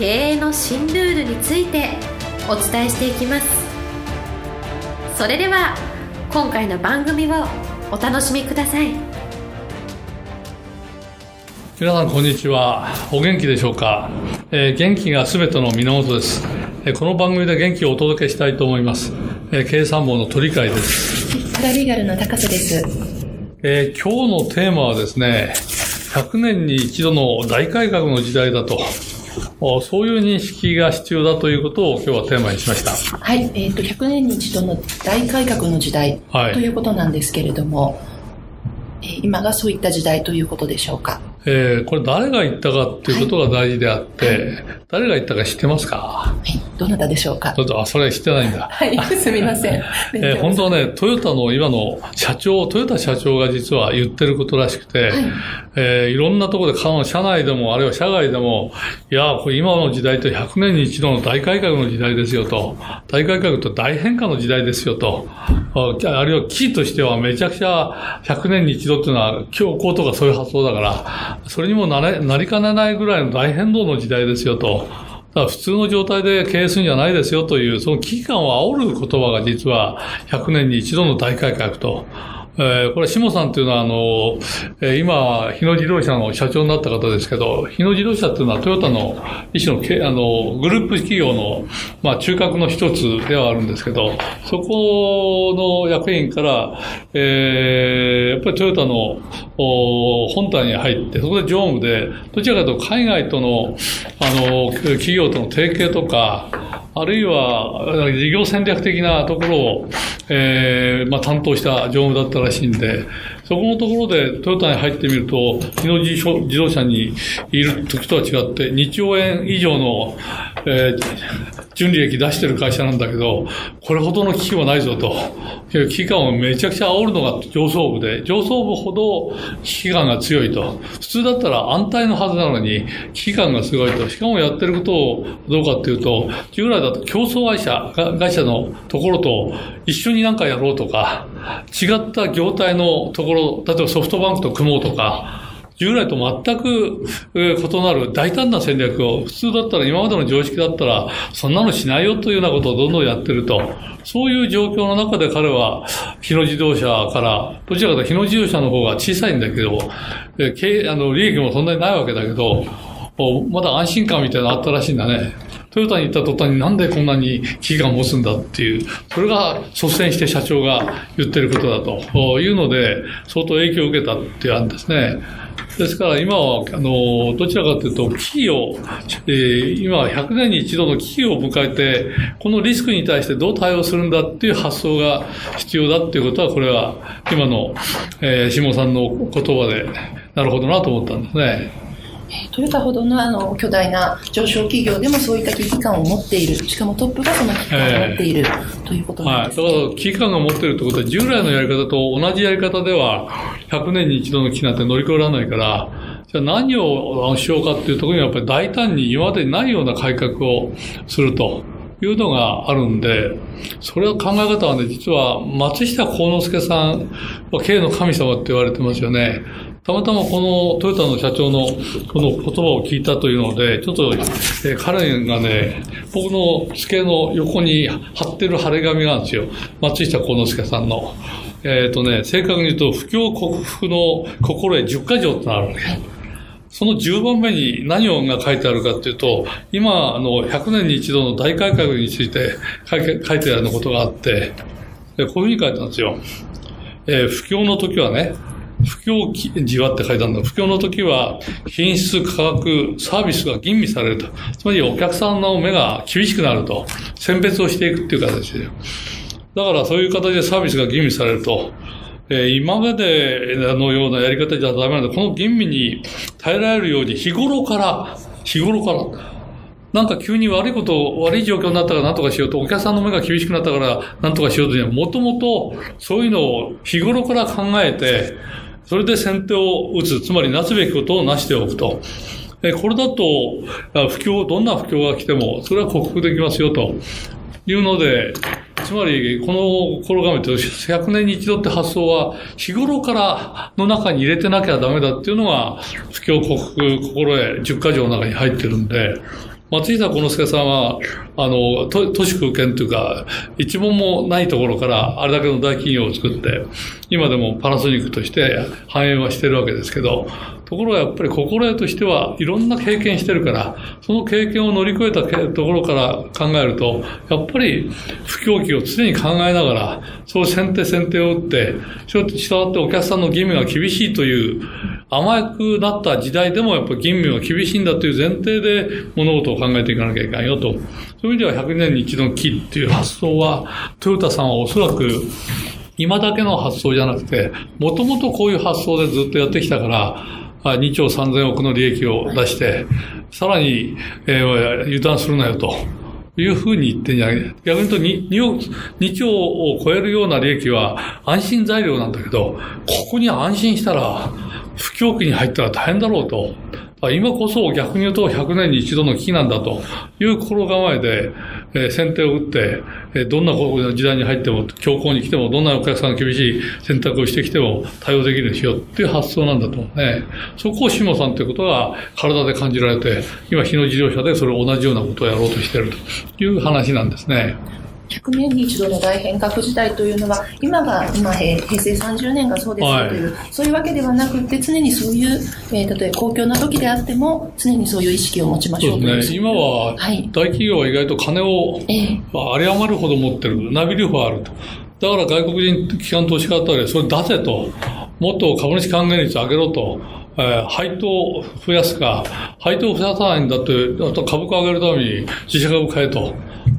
経営の新ルールについてお伝えしていきます。それでは今回の番組をお楽しみください。皆さんこんにちは。お元気でしょうか、えー、元気が全ての源です、えー、この番組で元気をお届けしたいと思います、えー、経産坊の鳥飼です。パラリーガルの高瀬です、えー、今日のテーマはですね100年に一度の大改革の時代だとそういう認識が必要だということを今日はテーマにしました。はい。えっ、ー、と、100年に一度の大改革の時代、ということなんですけれども、えー、今がそういった時代ということでしょうか？えー、これ誰が言ったかっていうことが大事であって、はい、誰が言ったか知ってますか？はい。どなたでしょうか？ちょっと、あ、それ知ってないんだ。はい、すみません。えー、本当はね、トヨタの今の社長、トヨタ社長が実は言ってることらしくて、はい、えー、いろんなところで、社内でも、あるいは社外でも、いや、これ今の時代って100年に一度の大改革の時代ですよと、大改革と大変化の時代ですよと、あるいはキーとしてはめちゃくちゃ100年に一度っていうのは強行とかそういう発想だから、それにもなれなりかねないぐらいの大変動の時代ですよと。だから普通の状態で経営するんじゃないですよという、その危機感を煽る言葉が実は100年に一度の大改革と。えー、これ、下さんっていうのは、あの、えー、今、日野自動車の社長になった方ですけど、日野自動車っていうのはトヨタの一種のけあのグループ企業の、まあ、中核の一つではあるんですけど、そこの役員から、えー、やっぱりトヨタの本体に入って、そこで常務で、どちらかというと海外との、あの、企業との提携とか、あるいは事業戦略的なところを、えーまあ、担当した常務だったらしいんで、そこのところでトヨタに入ってみると、日野自動車にいる時とは違って、2兆円以上の、えー、純利益出してる会社なんだけど、これほどの危機はないぞと。危機感をめちゃくちゃ煽るのが上層部で、上層部ほど危機感が強いと。普通だったら安泰のはずなのに、危機感がすごいと。しかもやってることをどうかっていうと、従来だと競争会社、会社のところと一緒になんかやろうとか、違った業態のところ、例えばソフトバンクと組もうとか、従来と全く異なる大胆な戦略を、普通だったら、今までの常識だったら、そんなのしないよというようなことをどんどんやってると。そういう状況の中で彼は、日野自動車から、どちらかというと日野自動車の方が小さいんだけど、経あの利益もそんなにないわけだけど、まだ安心感みたいなのあったらしいんだね。トヨタに行った途端になんでこんなに危機感を持つんだっていう、それが率先して社長が言ってることだというので、相当影響を受けたっていうんですね。ですから今は、あの、どちらかというと、危機を、えー、今100年に一度の危機を迎えて、このリスクに対してどう対応するんだっていう発想が必要だっていうことは、これは今の、えー、下さんの言葉で、なるほどなと思ったんですね。トヨタほどのあの巨大な上昇企業でもそういった危機感を持っている、しかもトップがその危機感を持っている、えー、ということなんです、ね、はい、だから危機感が持っているということは、従来のやり方と同じやり方では、100年に一度の危機なんて乗り越えられないから、じゃあ何をしようかっていうところにやっぱり大胆に今までにないような改革をすると。いうのがあるんで、それは考え方はね、実は松下幸之助さんは経営の神様って言われてますよね。たまたまこのトヨタの社長のこの言葉を聞いたというので、ちょっと、え彼がね、僕の机の横に貼ってる貼れ紙があるんですよ。松下幸之助さんの。えっ、ー、とね、正確に言うと、不況克服の心得10か条ってのがあるわけ。その10番目に何をが書いてあるかっていうと、今、あの、100年に一度の大改革について書いてあることがあって、こういうふうに書いてあるんですよ。えー、不況の時はね、不況時はって書いてあるんだ。不況の時は品質、価格、サービスが吟味されると。つまりお客さんの目が厳しくなると。選別をしていくっていう形で。だからそういう形でサービスが吟味されると。えー、今までのようなやり方じゃダメなんで、この吟味に耐えられるように日頃から、日頃から、なんか急に悪いこと、悪い状況になったから何とかしようと、お客さんの目が厳しくなったから何とかしようというもともとそういうのを日頃から考えて、それで先手を打つ、つまりなすべきことをなしておくと。これだと、不況、どんな不況が来ても、それは克服できますよと。いうので、つまり、この心構えと100年に一度って発想は、日頃からの中に入れてなきゃダメだっていうのが、不況克服心得10か条の中に入ってるんで、松下幸之助さんは、あの、都市空間というか、一問もないところから、あれだけの大企業を作って、今でもパナソニックとして繁栄はしてるわけですけど、ところがやっぱり心得としてはいろんな経験してるから、その経験を乗り越えたところから考えると、やっぱり不況期を常に考えながら、そう先手先手を打って、従ってお客さんの義務が厳しいという甘くなった時代でもやっぱり義務が厳しいんだという前提で物事を考えていかなきゃいけないよと。そういう意味では100年に一度の木っていう発想は、トヨタさんはおそらく今だけの発想じゃなくて、もともとこういう発想でずっとやってきたから、2兆3000億の利益を出して、さらに、えー、油断するなよと。いうふうに言ってんじゃない逆に言うと 2, 2, 兆を超えるような利益は安心材料なんだけど、ここに安心したら、不況期に入ったら大変だろうと。今こそ逆に言うと100年に一度の危機なんだという心構えで、えー、先手を打って、えー、どんな時代に入っても、強行に来ても、どんなお客さんが厳しい選択をしてきても対応できるようにしようっていう発想なんだと思うね。そこを下さんということが体で感じられて、今日野自動車でそれを同じようなことをやろうとしているという話なんですね。100年に一度の大変革時代というのは、今が、今、平成30年がそうですよという、はい、そういうわけではなくて、常にそういう、えー、例えば公共な時であっても、常にそういう意識を持ちましょうという。ですね。今は、大企業は意外と金を、あり余るほど持ってる、ナビリファあると。だから外国人機関投資家だったら、それ出せと。もっと株主還元率上げろと。えー、配当を増やすか、配当を増やさないんだって、あと株価を上げるために自社株買えと。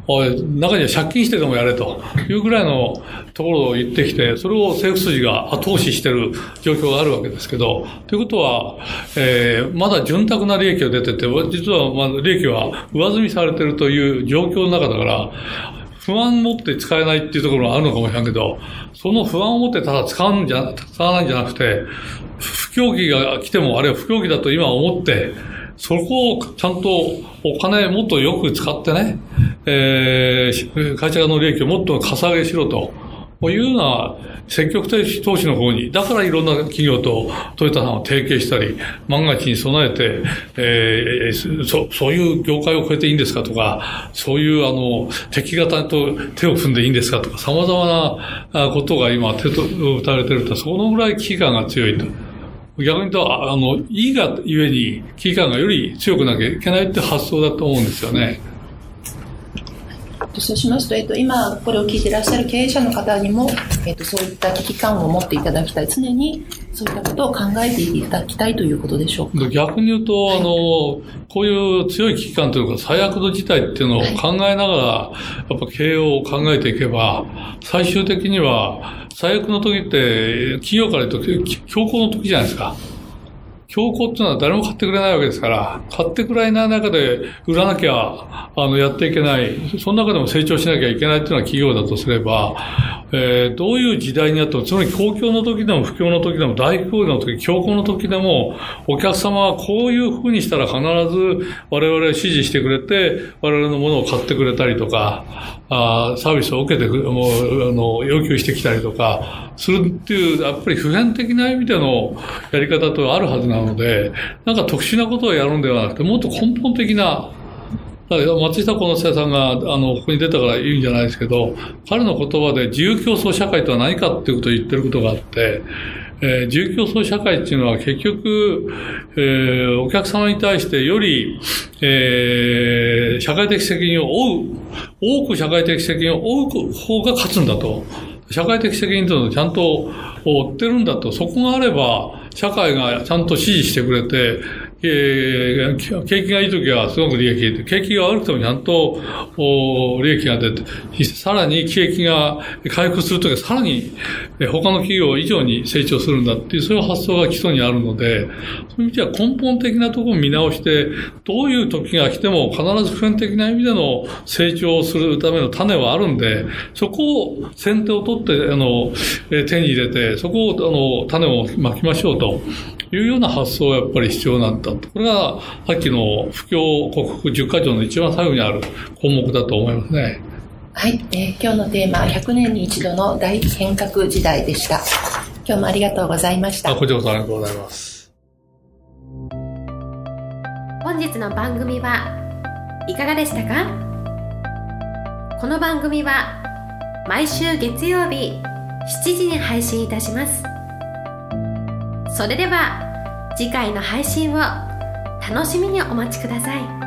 おい中には借金してでもやれというぐらいのところを言ってきて、それを政府筋が後押ししている状況があるわけですけど、ということは、えー、まだ潤沢な利益が出てて、実はまだ利益は上積みされてるという状況の中だから、不安を持って使えないっていうところがあるのかもしれないけど、その不安を持ってただ使うんじゃ、使わないんじゃなくて、不況期が来ても、あるいは不況期だと今思って、そこをちゃんとお金もっとよく使ってね、えー、会社の利益をもっとかさ上げしろと。いうような積極的投資の方に、だからいろんな企業とトヨタさんを提携したり、万が一に備えて、えー、そそういう業界を超えていいんですかとか、そういうあの、敵型と手を踏んでいいんですかとか、様々なことが今手と打たれてると、そのぐらい危機感が強いと。逆に言うと、あの、いいがゆえに危機感がより強くなきゃいけないって発想だと思うんですよね。そうしますと、えっと、今これを聞いていらっしゃる経営者の方にも、えっと、そういった危機感を持っていただきたい。常にそういったことを考えていただきたいということでしょうか。逆に言うと、はい、あの、こういう強い危機感というか、最悪の事態っていうのを考えながら、やっぱ経営を考えていけば、最終的には、最悪の時って、企業から言うと強行の時じゃないですか。強行っていうのは誰も買ってくれないわけですから、買ってくれない中で売らなきゃ、あの、やっていけない。その中でも成長しなきゃいけないっていうのは企業だとすれば、えー、どういう時代にあっても、つまり公共の時でも不況の時でも大不況の時、強行の時でも、お客様はこういうふうにしたら必ず我々指示してくれて、我々のものを買ってくれたりとか、あサービスを受けてもう、あの、要求してきたりとか、するっていう、やっぱり普遍的な意味でのやり方とあるはずなので、なんか特殊なことをやるんではなくて、もっと根本的な、松下幸之助さんが、あの、ここに出たから言うんじゃないですけど、彼の言葉で自由競争社会とは何かっていうことを言ってることがあって、えー、自由競争社会っていうのは結局、えー、お客様に対してより、えー、社会的責任を負う、多く社会的責任を負う方が勝つんだと。社会的責任というのをちゃんと負ってるんだと、そこがあれば、社会がちゃんと支持してくれて、え、景気がいい時はすごく利益が出て、景気が悪くてもちゃんと利益が出て、さらに景気が回復するときはさらに、他の企業以上に成長するんだっていう、そういう発想が基礎にあるので、そういう意味では根本的なところを見直して、どういう時が来ても必ず普遍的な意味での成長をするための種はあるんで、そこを先手を取って、あの、手に入れて、そこを、あの、種をまきましょうというような発想がやっぱり必要なんだ。と。これがさっきの不況克服10か条の一番最後にある項目だと思いますね。はい、えー、今日のテーマは100年に一度の大変革時代でした。今日もありがとうございました。こちらこそありがとうございます。本日の番組はいかがでしたか？この番組は毎週月曜日7時に配信いたします。それでは次回の配信を楽しみにお待ちください。